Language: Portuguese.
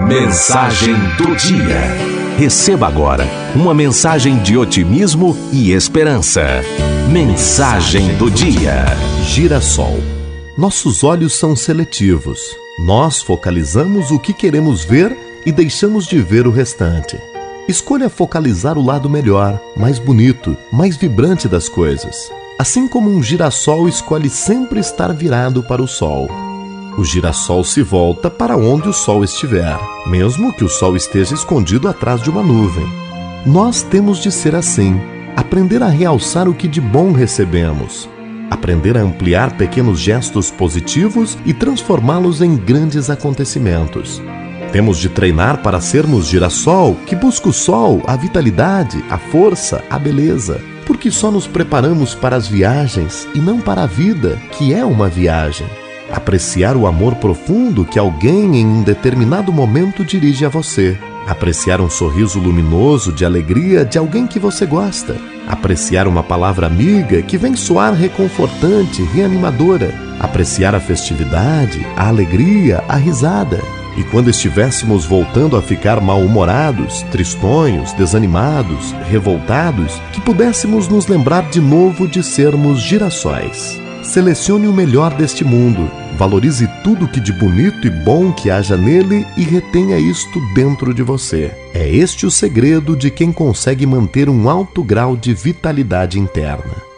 Mensagem do dia. Receba agora uma mensagem de otimismo e esperança. Mensagem do dia. Girassol. Nossos olhos são seletivos. Nós focalizamos o que queremos ver e deixamos de ver o restante. Escolha focalizar o lado melhor, mais bonito, mais vibrante das coisas. Assim como um girassol escolhe sempre estar virado para o sol. O girassol se volta para onde o sol estiver, mesmo que o sol esteja escondido atrás de uma nuvem. Nós temos de ser assim, aprender a realçar o que de bom recebemos, aprender a ampliar pequenos gestos positivos e transformá-los em grandes acontecimentos. Temos de treinar para sermos girassol que busca o sol, a vitalidade, a força, a beleza. Porque só nos preparamos para as viagens e não para a vida, que é uma viagem apreciar o amor profundo que alguém em um determinado momento dirige a você, apreciar um sorriso luminoso de alegria de alguém que você gosta, apreciar uma palavra amiga que vem soar reconfortante, reanimadora, apreciar a festividade, a alegria, a risada. E quando estivéssemos voltando a ficar mal-humorados, tristonhos, desanimados, revoltados, que pudéssemos nos lembrar de novo de sermos girassóis. Selecione o melhor deste mundo, valorize tudo que de bonito e bom que haja nele e retenha isto dentro de você. É este o segredo de quem consegue manter um alto grau de vitalidade interna.